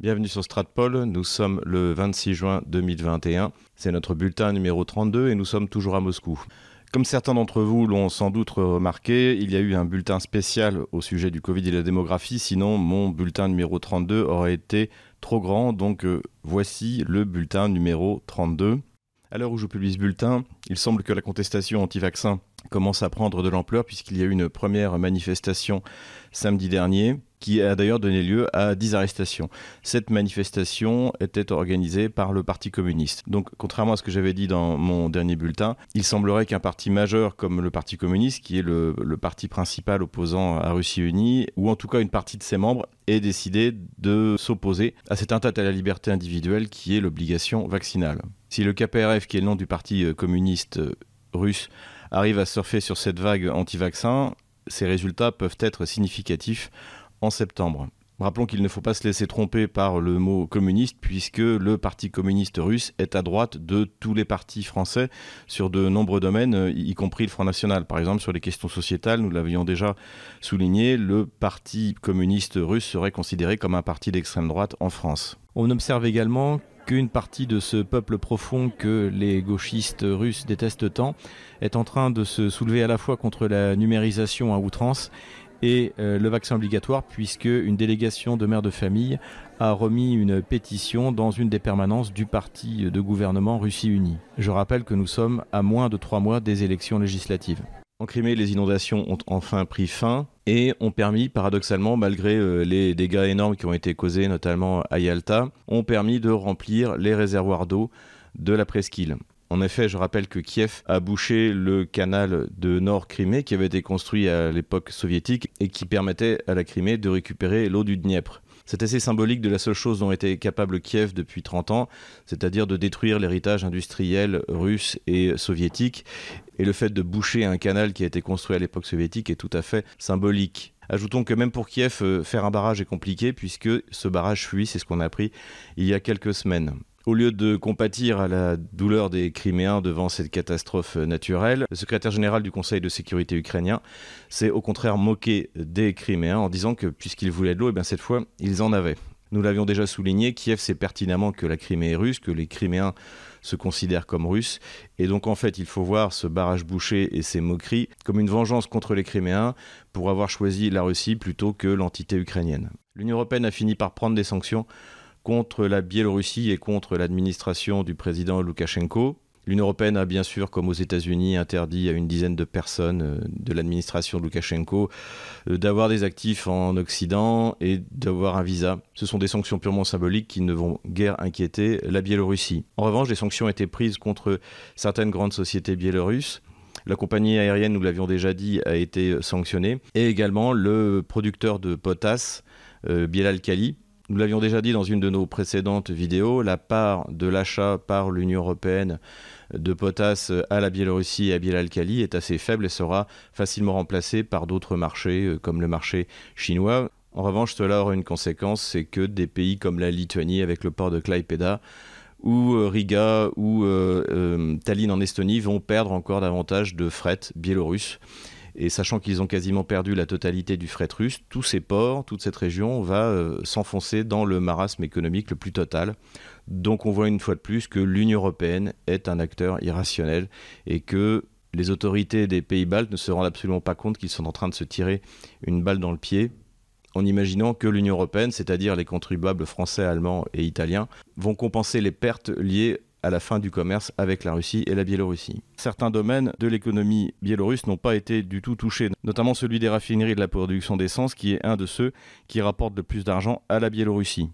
Bienvenue sur Stratpol, nous sommes le 26 juin 2021, c'est notre bulletin numéro 32 et nous sommes toujours à Moscou. Comme certains d'entre vous l'ont sans doute remarqué, il y a eu un bulletin spécial au sujet du Covid et de la démographie, sinon mon bulletin numéro 32 aurait été trop grand, donc euh, voici le bulletin numéro 32. À l'heure où je publie ce bulletin, il semble que la contestation anti-vaccin commence à prendre de l'ampleur puisqu'il y a eu une première manifestation samedi dernier qui a d'ailleurs donné lieu à 10 arrestations. Cette manifestation était organisée par le Parti communiste. Donc contrairement à ce que j'avais dit dans mon dernier bulletin, il semblerait qu'un parti majeur comme le Parti communiste, qui est le, parti principal opposant à Russie unie, ou en tout cas une partie de ses membres, ait décidé de s'opposer à cette atteinte à la liberté individuelle qui est l'obligation vaccinale. Si le KPRF, qui est le nom du Parti euh, communiste euh, russe, arrive à surfer sur cette vague anti-vaccin, ces résultats peuvent être significatifs en septembre. Rappelons qu'il ne faut pas se laisser tromper par le mot communiste, puisque le Parti communiste russe est à droite de tous les partis français sur de nombreux domaines, y compris le Front National. Par exemple, sur les questions sociétales, nous l'avions déjà souligné, le Parti communiste russe serait considéré comme un parti d'extrême droite en France. On observe également qu'une partie de ce peuple profond que les gauchistes russes détestent tant est en train de se soulever à la fois contre la numérisation à outrance et euh, le vaccin obligatoire puisque une délégation de mères de famille a remis une pétition dans une des permanences du parti de gouvernement Russie Unie. Je rappelle que nous sommes à moins de trois mois des élections législatives. En Crimée, les inondations ont enfin pris fin et ont permis, paradoxalement, malgré euh, les dégâts énormes qui ont été causés, notamment à Yalta, ont permis de remplir les réservoirs d'eau de la presqu'île. En effet, je rappelle que Kiev a bouché le canal de Nord-Crimée qui avait été construit à l'époque soviétique et qui permettait à la Crimée de récupérer l'eau du Dniepr. C'est assez symbolique de la seule chose dont était capable Kiev depuis 30 ans, c'est-à-dire de détruire l'héritage industriel russe et soviétique. Et le fait de boucher un canal qui a été construit à l'époque soviétique est tout à fait symbolique. Ajoutons que même pour Kiev, euh, faire un barrage est compliqué puisque ce barrage fuit, c'est ce qu'on a appris il y a quelques semaines. Au lieu de compatir à la douleur des Criméens devant cette catastrophe naturelle, le secrétaire général du Conseil de sécurité ukrainien s'est au contraire moqué des Criméens en disant que puisqu'ils voulaient de l'eau, eh cette fois, ils en avaient. Nous l'avions déjà souligné, Kiev sait pertinemment que la Crimée est russe, que les Criméens se considèrent comme russes. Et donc en fait, il faut voir ce barrage bouché et ces moqueries comme une vengeance contre les Criméens pour avoir choisi la Russie plutôt que l'entité ukrainienne. L'Union européenne a fini par prendre des sanctions contre la Biélorussie et contre l'administration du président Loukachenko. L'Union européenne a bien sûr, comme aux États-Unis, interdit à une dizaine de personnes euh, de l'administration de Loukachenko euh, d'avoir des actifs en Occident et d'avoir un visa. Ce sont des sanctions purement symboliques qui ne vont guère inquiéter la Biélorussie. En revanche, des sanctions ont été prises contre certaines grandes sociétés biélorusses. La compagnie aérienne, nous l'avions déjà dit, a été sanctionnée. Et également le producteur de potasse, euh, Bielalkali, nous l'avions déjà dit dans une de nos précédentes vidéos, la part de l'achat par l'Union européenne de potasse à la Biélorussie et à Bielalkali est assez faible et sera facilement remplacée par d'autres marchés euh, comme le marché chinois. En revanche, cela aura une conséquence, c'est que des pays comme la Lituanie avec le port de Klaipeda ou euh, Riga ou euh, Tallinn en Estonie vont perdre encore davantage de fret biélorusse. Et sachant qu'ils ont quasiment perdu la totalité du fret russe, tous ces ports, toute cette région va euh, s'enfoncer dans le marasme économique le plus total. Donc on voit une fois de plus que l'Union européenne est un acteur irrationnel et que les autorités des pays baltes ne se rendent absolument pas compte qu'ils sont en train de se tirer une balle dans le pied en imaginant que l'Union européenne, c'est-à-dire les contribuables français, allemands et italiens, vont compenser les pertes liées à la fin du commerce avec la Russie et la Biélorussie. Certains domaines de l'économie biélorusse n'ont pas été du tout touchés, notamment celui des raffineries de la production d'essence, qui est un de ceux qui rapportent le plus d'argent à la Biélorussie.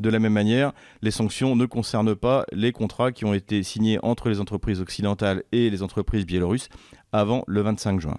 De la même manière, les sanctions ne concernent pas les contrats qui ont été signés entre les entreprises occidentales et les entreprises biélorusses avant le 25 juin.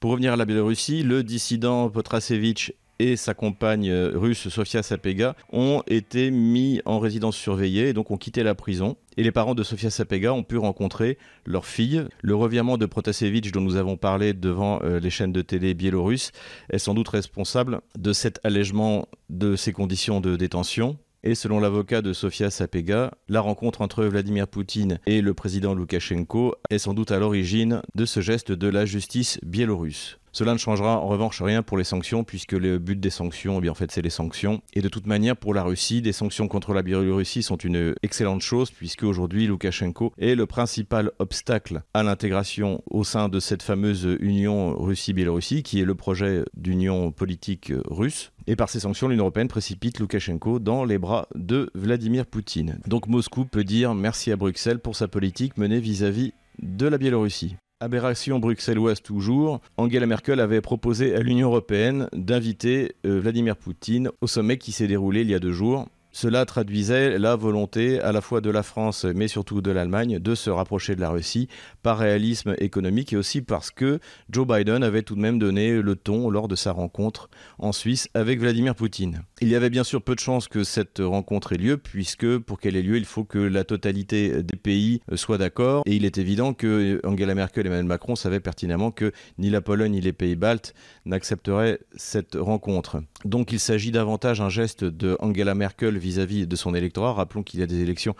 Pour revenir à la Biélorussie, le dissident Potrasevich et sa compagne euh, russe Sofia Sapega ont été mis en résidence surveillée et donc ont quitté la prison. Et les parents de Sofia Sapega ont pu rencontrer leur fille. Le revirement de Protasevich dont nous avons parlé devant euh, les chaînes de télé biélorusses est sans doute responsable de cet allègement de ces conditions de détention Et selon l'avocat de Sofia Sapega, la rencontre entre Vladimir Poutine et le président Loukachenko est sans doute à l'origine de ce geste de la justice biélorusse. Cela ne changera en revanche rien pour les sanctions, puisque le but des sanctions, eh en fait, c'est les sanctions. Et de toute manière, pour la Russie, des sanctions contre la Biélorussie sont une excellente chose, puisque aujourd'hui, Loukachenko est le principal obstacle à l'intégration au sein de cette fameuse Union Russie-Biélorussie, qui est le projet d'union politique russe. Et par ces sanctions, l'Union européenne précipite Loukachenko dans les bras de Vladimir Poutine. Donc Moscou peut dire merci à Bruxelles pour sa politique menée vis-à-vis de la Biélorussie. Aberration bruxelloise toujours, Angela Merkel avait proposé à l'Union européenne d'inviter euh, Vladimir Poutine au sommet qui s'est déroulé il y a deux jours cela traduisait la volonté à la fois de la France, mais surtout de l'Allemagne, de se rapprocher de la Russie par réalisme économique et aussi parce que Joe Biden avait tout de même donné le ton lors de sa rencontre en Suisse avec Vladimir Poutine. Il y avait bien sûr peu de chances que cette rencontre ait lieu, puisque pour qu'elle ait lieu, il faut que la totalité des pays soient d'accord. Et il est évident que Angela Merkel et Emmanuel Macron savaient pertinemment que ni la Pologne ni les pays baltes n'accepteraient cette rencontre. Donc il s'agit davantage d'un geste de Angela Merkel vis-à-vis de son électorat. Rappelons qu'il y a des élections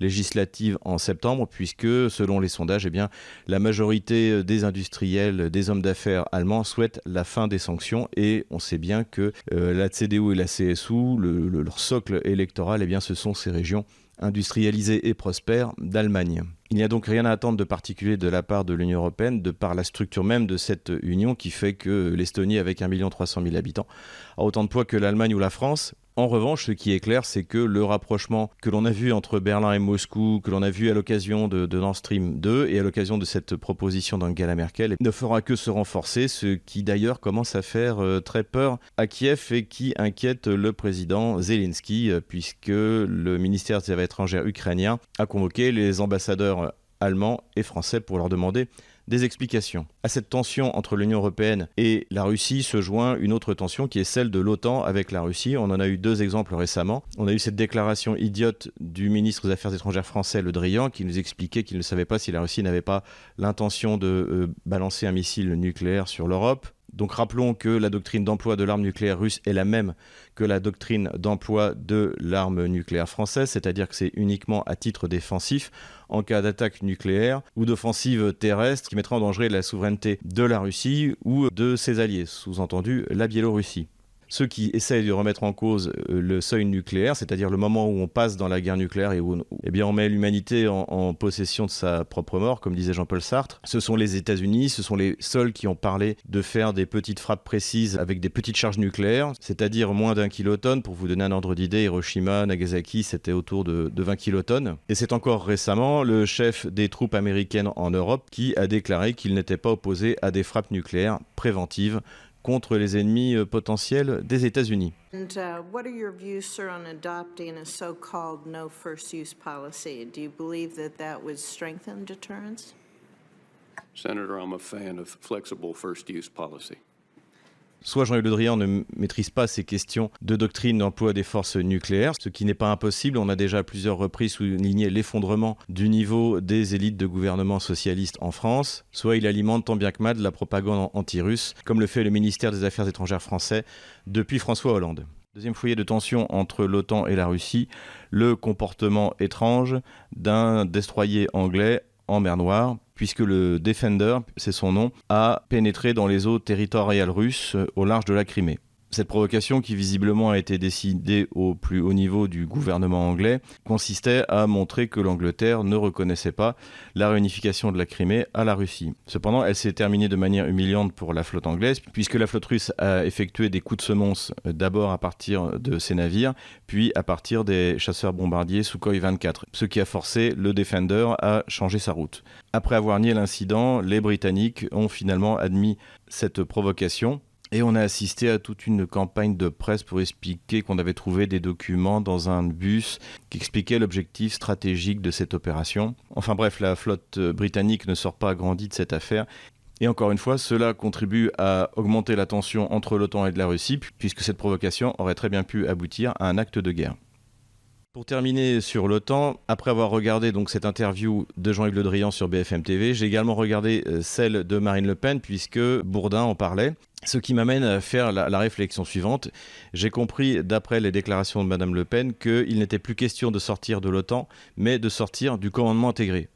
législatives en septembre, puisque selon les sondages, eh la majorité des industriels, des hommes d'affaires allemands souhaitent la fin des sanctions. Et on sait bien que euh, la CDU et la CSU, leur socle électoral, eh bien, ce sont ces régions industrialisées et prospères d'Allemagne. Il n'y a donc rien à attendre de particulier de la part de l'Union européenne, de par la structure même de cette union qui fait que l'Estonie, avec 1 300 000 habitants, a autant de poids que l'Allemagne ou la France. En revanche, ce qui est clair, c'est que le rapprochement que l'on a vu entre Berlin et Moscou, que l'on a vu à l'occasion de, Nord Stream 2 et à l'occasion de cette proposition d'Angela Merkel, ne fera que se renforcer, ce qui d'ailleurs commence à faire euh, très peur à Kiev et qui inquiète le président Zelensky, euh, puisque le ministère des Affaires étrangères ukrainien a convoqué les ambassadeurs allemands et français pour leur demander des explications. À cette tension entre l'Union européenne et la Russie se joint une autre tension qui est celle de l'OTAN avec la Russie. On en a eu deux exemples récemment. On a eu cette déclaration idiote du ministre des Affaires étrangères français, Le Drian, qui nous expliquait qu'il ne savait pas si la Russie n'avait pas l'intention de euh, balancer un missile nucléaire sur l'Europe. Donc rappelons que la doctrine d'emploi de l'arme nucléaire russe est la même que la doctrine d'emploi de l'arme nucléaire française, c'est-à-dire que c'est uniquement à titre défensif en cas d'attaque nucléaire ou d'offensive terrestre qui mettra en danger la souveraineté de la Russie ou de ses alliés, sous-entendu la Biélorussie ceux qui essayent de remettre en cause euh, le seuil nucléaire, c'est-à-dire le moment où on passe dans la guerre nucléaire et où eh on met l'humanité en, en, possession de sa propre mort, comme disait Jean-Paul Sartre, ce sont les États-Unis, ce sont les seuls qui ont parlé de faire des petites frappes précises avec des petites charges nucléaires, c'est-à-dire moins d'un kilotonne. Pour vous donner un ordre d'idée, Hiroshima, Nagasaki, c'était autour de, de 20 kilotonnes. Et c'est encore récemment le chef des troupes américaines en Europe qui a déclaré qu'il n'était pas opposé à des frappes nucléaires préventives contre les ennemis euh, potentiels des États-Unis. And uh, what are your views, sir, on adopting a so-called no first use policy? Do you believe that that would strengthen deterrence? Senator, I'm a fan of flexible first use policy. Soit Jean-Yves Le Drian ne maîtrise pas ces questions de doctrine d'emploi des forces nucléaires, ce qui n'est pas impossible. On a déjà à plusieurs reprises souligné l'effondrement du niveau des élites de gouvernement socialiste en France. Soit il alimente tant bien que mal la propagande anti-russe, comme le fait le ministère des Affaires étrangères français depuis François Hollande. Deuxième foyer de tension entre l'OTAN et la Russie, le comportement étrange d'un destroyer anglais en mer Noire, puisque le Defender, c'est son nom, a pénétré dans les eaux territoriales russes au large de la Crimée. Cette provocation, qui visiblement a été décidée au plus haut niveau du gouvernement anglais, consistait à montrer que l'Angleterre ne reconnaissait pas la réunification de la Crimée à la Russie. Cependant, elle s'est terminée de manière humiliante pour la flotte anglaise, puisque la flotte russe a effectué des coups de semonce euh, d'abord à partir de ses navires, puis à partir des chasseurs bombardiers Sukhoi 24, ce qui a forcé le Defender à changer sa route. Après avoir nié l'incident, les Britanniques ont finalement admis cette provocation et on a assisté à toute une campagne de presse pour expliquer qu'on avait trouvé des documents dans un bus qui expliquaient l'objectif stratégique de cette opération. Enfin bref, la flotte britannique ne sort pas agrandie de cette affaire. Et encore une fois, cela contribue à augmenter la tension entre l'OTAN et la Russie, puisque cette provocation aurait très bien pu aboutir à un acte de guerre. Pour terminer sur l'OTAN, après avoir regardé cette interview de Jean-Yves Le Drian sur BFM TV, j'ai également regardé euh, celle de Marine Le Pen puisque Bourdin en parlait. Ce qui m'amène à faire la, la réflexion suivante. J'ai compris, d'après les déclarations de Madame Le Pen, qu'il n'était plus question de sortir de l'OTAN, mais de sortir du commandement intégré.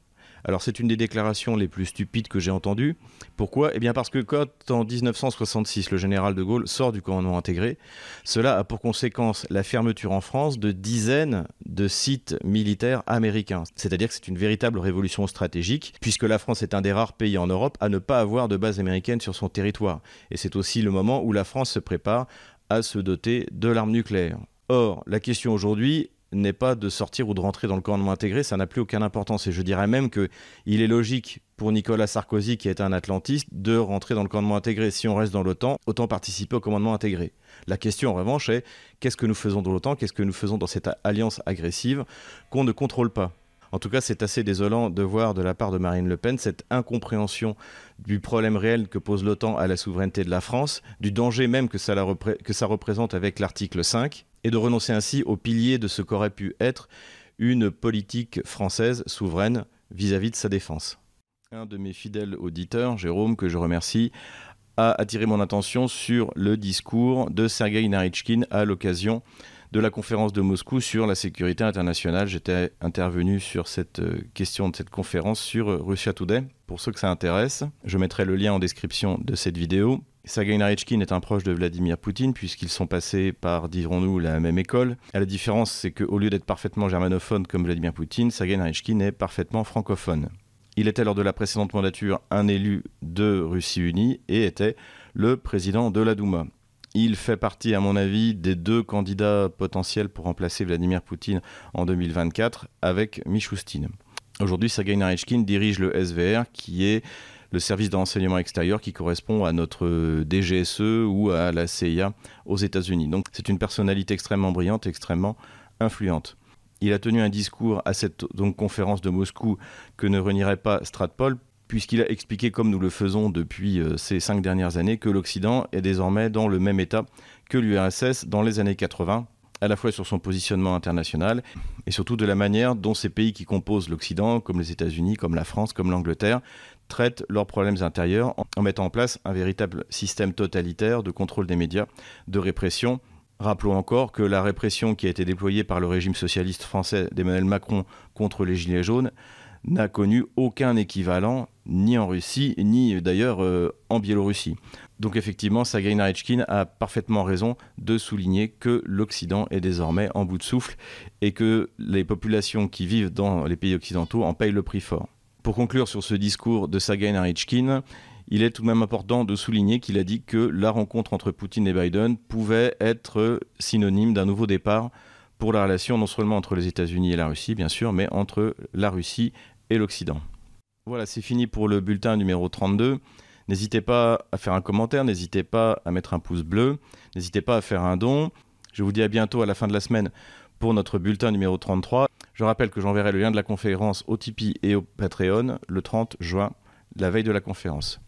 Alors c'est une des déclarations les plus stupides que j'ai entendues. Pourquoi? Eh bien parce que quand en 1966 le général de Gaulle sort du commandement intégré, cela a pour conséquence la fermeture en France de dizaines de sites militaires américains. C'est-à-dire que c'est une véritable révolution stratégique, puisque la France est un des rares pays en Europe à ne pas avoir de base américaine sur son territoire. Et c'est aussi le moment où la France se prépare à se doter de l'arme nucléaire. Or, la question aujourd'hui n'est pas de sortir ou de rentrer dans le commandement intégré, ça n'a plus aucune importance. Et je dirais même qu'il est logique pour Nicolas Sarkozy, qui est un atlantiste, de rentrer dans le commandement intégré. Si on reste dans l'OTAN, autant participer au commandement intégré. La question en revanche est qu'est-ce que nous faisons dans l'OTAN, qu'est-ce que nous faisons dans cette alliance agressive qu'on ne contrôle pas? En tout cas, c'est assez désolant de voir de la part de Marine Le Pen cette incompréhension du problème réel que pose l'OTAN à la souveraineté de la France, du danger même que que ça représente avec l'article 5, et de renoncer ainsi au pilier de ce qu'aurait pu être une politique française souveraine vis-à-vis de sa défense. Un de mes fidèles auditeurs, Jérôme, que je remercie, a attiré mon attention sur le discours de Sergei Narichkin à l'occasion de la conférence de Moscou sur la sécurité internationale. J'étais intervenu sur cette euh, question de cette conférence sur Russia Today. Pour ceux que ça intéresse, je mettrai le lien en description de cette vidéo. Sergei Narechkin est un proche de Vladimir Poutine puisqu'ils sont passés par, dirons-nous, la même école. la différence, c'est qu'au lieu d'être parfaitement germanophone comme Vladimir Poutine, Sergei Narechkin est parfaitement francophone. Il était lors de la précédente mandature un élu de Russie unie et était le président de la Douma. Il fait partie, à mon avis, des deux candidats potentiels pour remplacer Vladimir Poutine en 2024 avec Michoustine. Aujourd'hui, Sergei Narechkin dirige le SVR, qui est le service d'enseignement extérieur qui correspond à notre DGSE ou à la CIA aux États-Unis. Donc c'est une personnalité extrêmement brillante, extrêmement influente. Il a tenu un discours à cette conférence de Moscou que ne renierait pas Stratpol, puisqu'il a expliqué, comme nous le faisons depuis euh, ces cinq dernières années, que l'Occident est désormais dans le même état que l'URSS dans les années 80, à la fois sur son positionnement international et surtout de la manière dont ces pays qui composent l'Occident, comme les États-Unis, comme la France, comme l'Angleterre, traitent leurs problèmes intérieurs en mettant en place un véritable système totalitaire de contrôle des médias, de répression. Rappelons encore que la répression qui a été déployée par le régime socialiste français d'Emmanuel Macron contre les Gilets jaunes n'a connu aucun équivalent ni en Russie, ni d'ailleurs euh, en Biélorussie. Donc effectivement, Sergei Narechkin a parfaitement raison de souligner que l'Occident est désormais en bout de souffle et que les populations qui vivent dans les pays occidentaux en payent le prix fort. Pour conclure sur ce discours de Sergei Narechkin, il est tout de même important de souligner qu'il a dit que la rencontre entre Poutine et Biden pouvait être synonyme d'un nouveau départ pour la relation non seulement entre les États-Unis et la Russie, bien sûr, mais entre la Russie et l'Occident. Voilà, c'est fini pour le bulletin numéro 32. N'hésitez pas à faire un commentaire, n'hésitez pas à mettre un pouce bleu, n'hésitez pas à faire un don. Je vous dis à bientôt à la fin de la semaine pour notre bulletin numéro 33. Je rappelle que j'enverrai le lien de la conférence au Tipeee et au Patreon le 30 juin, la veille de la conférence.